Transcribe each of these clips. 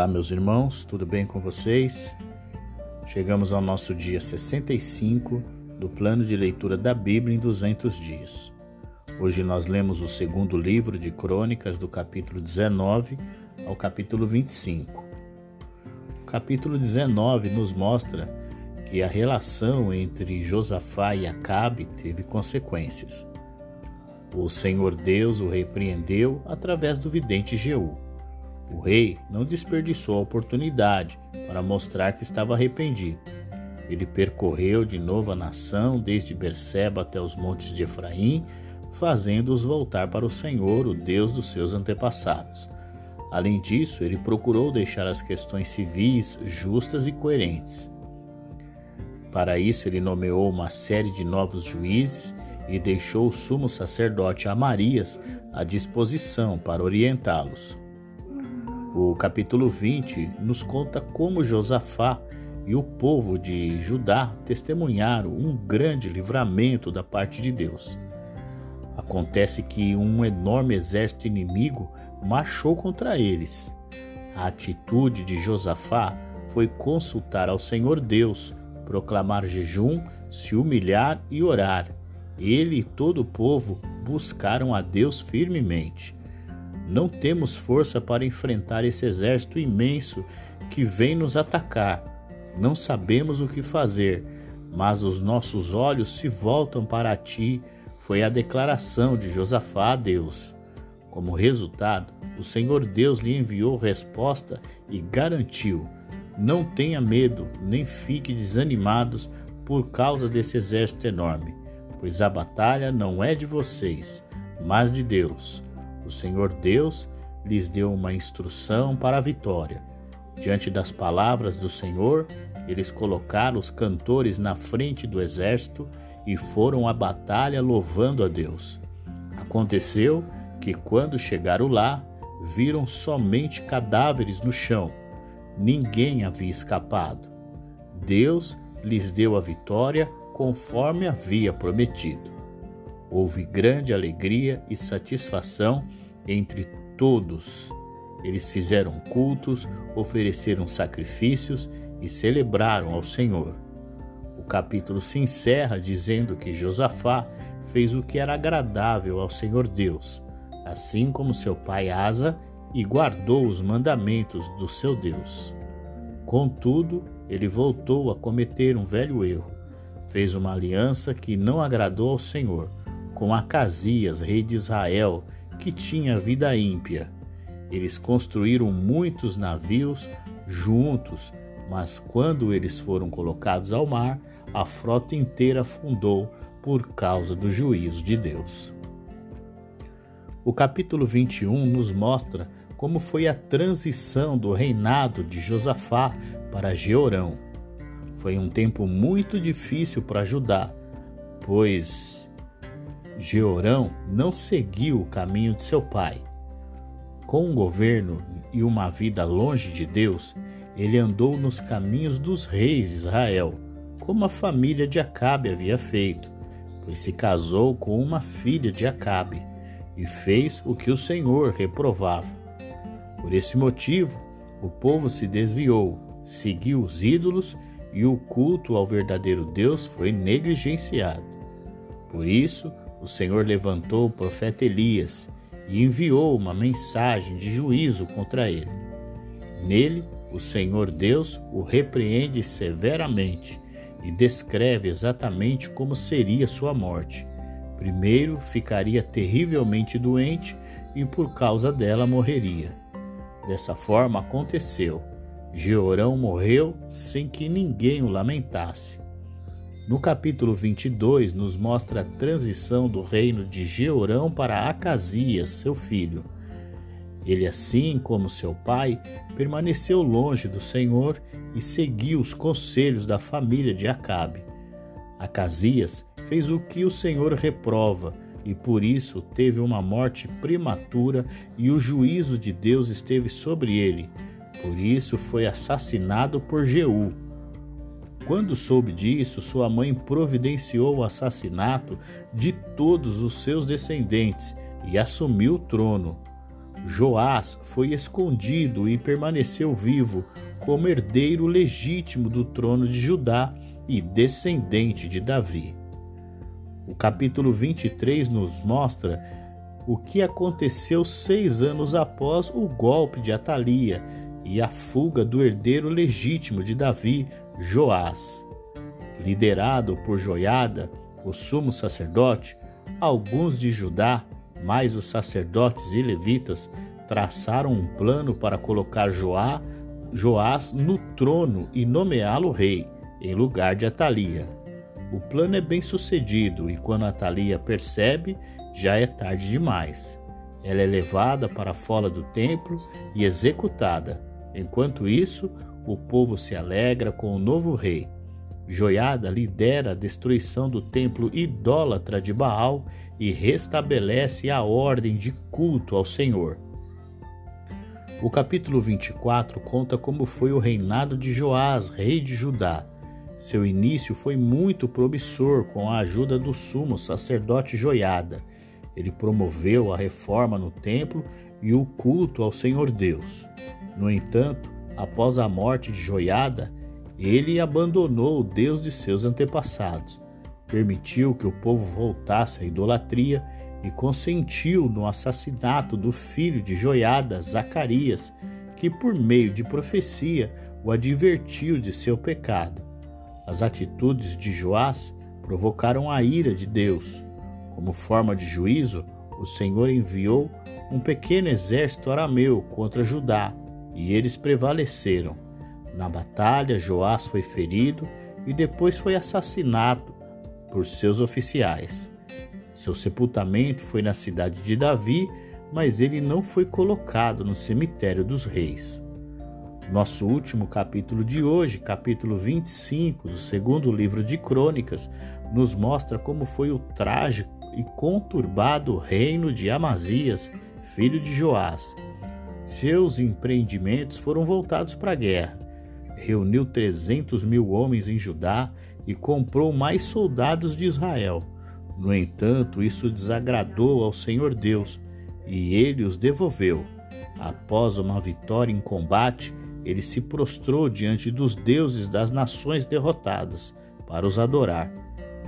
Olá, meus irmãos, tudo bem com vocês? Chegamos ao nosso dia 65 do plano de leitura da Bíblia em 200 dias. Hoje nós lemos o segundo livro de Crônicas, do capítulo 19 ao capítulo 25. O capítulo 19 nos mostra que a relação entre Josafá e Acabe teve consequências. O Senhor Deus o repreendeu através do vidente Jeú. O rei não desperdiçou a oportunidade para mostrar que estava arrependido. Ele percorreu de novo a nação, desde Berseba até os montes de Efraim, fazendo-os voltar para o Senhor, o Deus dos seus antepassados. Além disso, ele procurou deixar as questões civis justas e coerentes. Para isso, ele nomeou uma série de novos juízes e deixou o sumo sacerdote Amarias à disposição para orientá-los. O capítulo 20 nos conta como Josafá e o povo de Judá testemunharam um grande livramento da parte de Deus. Acontece que um enorme exército inimigo marchou contra eles. A atitude de Josafá foi consultar ao Senhor Deus, proclamar jejum, se humilhar e orar. Ele e todo o povo buscaram a Deus firmemente. Não temos força para enfrentar esse exército imenso que vem nos atacar. Não sabemos o que fazer, mas os nossos olhos se voltam para ti. Foi a declaração de Josafá a Deus. Como resultado, o Senhor Deus lhe enviou resposta e garantiu: Não tenha medo, nem fique desanimados por causa desse exército enorme, pois a batalha não é de vocês, mas de Deus. O Senhor Deus lhes deu uma instrução para a vitória. Diante das palavras do Senhor, eles colocaram os cantores na frente do exército e foram à batalha louvando a Deus. Aconteceu que, quando chegaram lá, viram somente cadáveres no chão. Ninguém havia escapado. Deus lhes deu a vitória conforme havia prometido. Houve grande alegria e satisfação entre todos. Eles fizeram cultos, ofereceram sacrifícios e celebraram ao Senhor. O capítulo se encerra dizendo que Josafá fez o que era agradável ao Senhor Deus, assim como seu pai Asa, e guardou os mandamentos do seu Deus. Contudo, ele voltou a cometer um velho erro. Fez uma aliança que não agradou ao Senhor com Acasias, rei de Israel, que tinha vida ímpia. Eles construíram muitos navios juntos, mas quando eles foram colocados ao mar, a frota inteira afundou por causa do juízo de Deus. O capítulo 21 nos mostra como foi a transição do reinado de Josafá para Jeorão. Foi um tempo muito difícil para Judá, pois Jeorão não seguiu o caminho de seu pai. Com um governo e uma vida longe de Deus, ele andou nos caminhos dos reis de Israel, como a família de Acabe havia feito, pois se casou com uma filha de Acabe e fez o que o Senhor reprovava. Por esse motivo, o povo se desviou, seguiu os ídolos e o culto ao verdadeiro Deus foi negligenciado. Por isso, o Senhor levantou o profeta Elias e enviou uma mensagem de juízo contra ele. Nele, o Senhor Deus o repreende severamente e descreve exatamente como seria sua morte. Primeiro, ficaria terrivelmente doente e por causa dela morreria. Dessa forma aconteceu. Jeorão morreu sem que ninguém o lamentasse. No capítulo 22, nos mostra a transição do reino de Jeorão para Acasias, seu filho. Ele, assim como seu pai, permaneceu longe do Senhor e seguiu os conselhos da família de Acabe. Acasias fez o que o Senhor reprova e por isso teve uma morte prematura e o juízo de Deus esteve sobre ele. Por isso foi assassinado por Jeú quando soube disso, sua mãe providenciou o assassinato de todos os seus descendentes e assumiu o trono. Joás foi escondido e permaneceu vivo como herdeiro legítimo do trono de Judá e descendente de Davi. O capítulo 23 nos mostra o que aconteceu seis anos após o golpe de Atalia e a fuga do herdeiro legítimo de Davi, Joás. Liderado por Joiada, o sumo sacerdote, alguns de Judá, mais os sacerdotes e levitas, traçaram um plano para colocar Joá, Joás no trono e nomeá-lo rei, em lugar de Atalia. O plano é bem sucedido e quando Atalia percebe, já é tarde demais. Ela é levada para fora do templo e executada. Enquanto isso, o povo se alegra com o novo rei. Joiada lidera a destruição do templo idólatra de Baal e restabelece a ordem de culto ao Senhor. O capítulo 24 conta como foi o reinado de Joás, rei de Judá. Seu início foi muito promissor com a ajuda do sumo sacerdote Joiada. Ele promoveu a reforma no templo e o culto ao Senhor Deus. No entanto, após a morte de Joiada, ele abandonou o Deus de seus antepassados, permitiu que o povo voltasse à idolatria e consentiu no assassinato do filho de Joiada, Zacarias, que por meio de profecia o advertiu de seu pecado. As atitudes de Joás provocaram a ira de Deus. Como forma de juízo, o Senhor enviou um pequeno exército arameu contra Judá, e eles prevaleceram. Na batalha, Joás foi ferido e depois foi assassinado por seus oficiais. Seu sepultamento foi na cidade de Davi, mas ele não foi colocado no cemitério dos reis. Nosso último capítulo de hoje, capítulo 25 do segundo livro de Crônicas, nos mostra como foi o trágico e conturbado reino de Amazias, filho de Joás. Seus empreendimentos foram voltados para a guerra. Reuniu 300 mil homens em Judá e comprou mais soldados de Israel. No entanto, isso desagradou ao Senhor Deus e ele os devolveu. Após uma vitória em combate, ele se prostrou diante dos deuses das nações derrotadas para os adorar.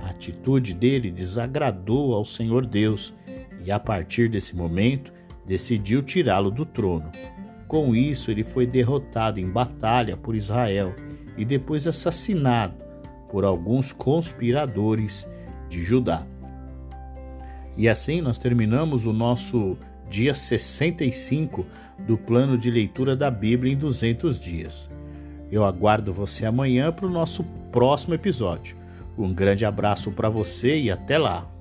A atitude dele desagradou ao Senhor Deus e, a partir desse momento, decidiu tirá-lo do trono. Com isso, ele foi derrotado em batalha por Israel e depois assassinado por alguns conspiradores de Judá. E assim nós terminamos o nosso dia 65 do plano de leitura da Bíblia em 200 dias. Eu aguardo você amanhã para o nosso próximo episódio. Um grande abraço para você e até lá!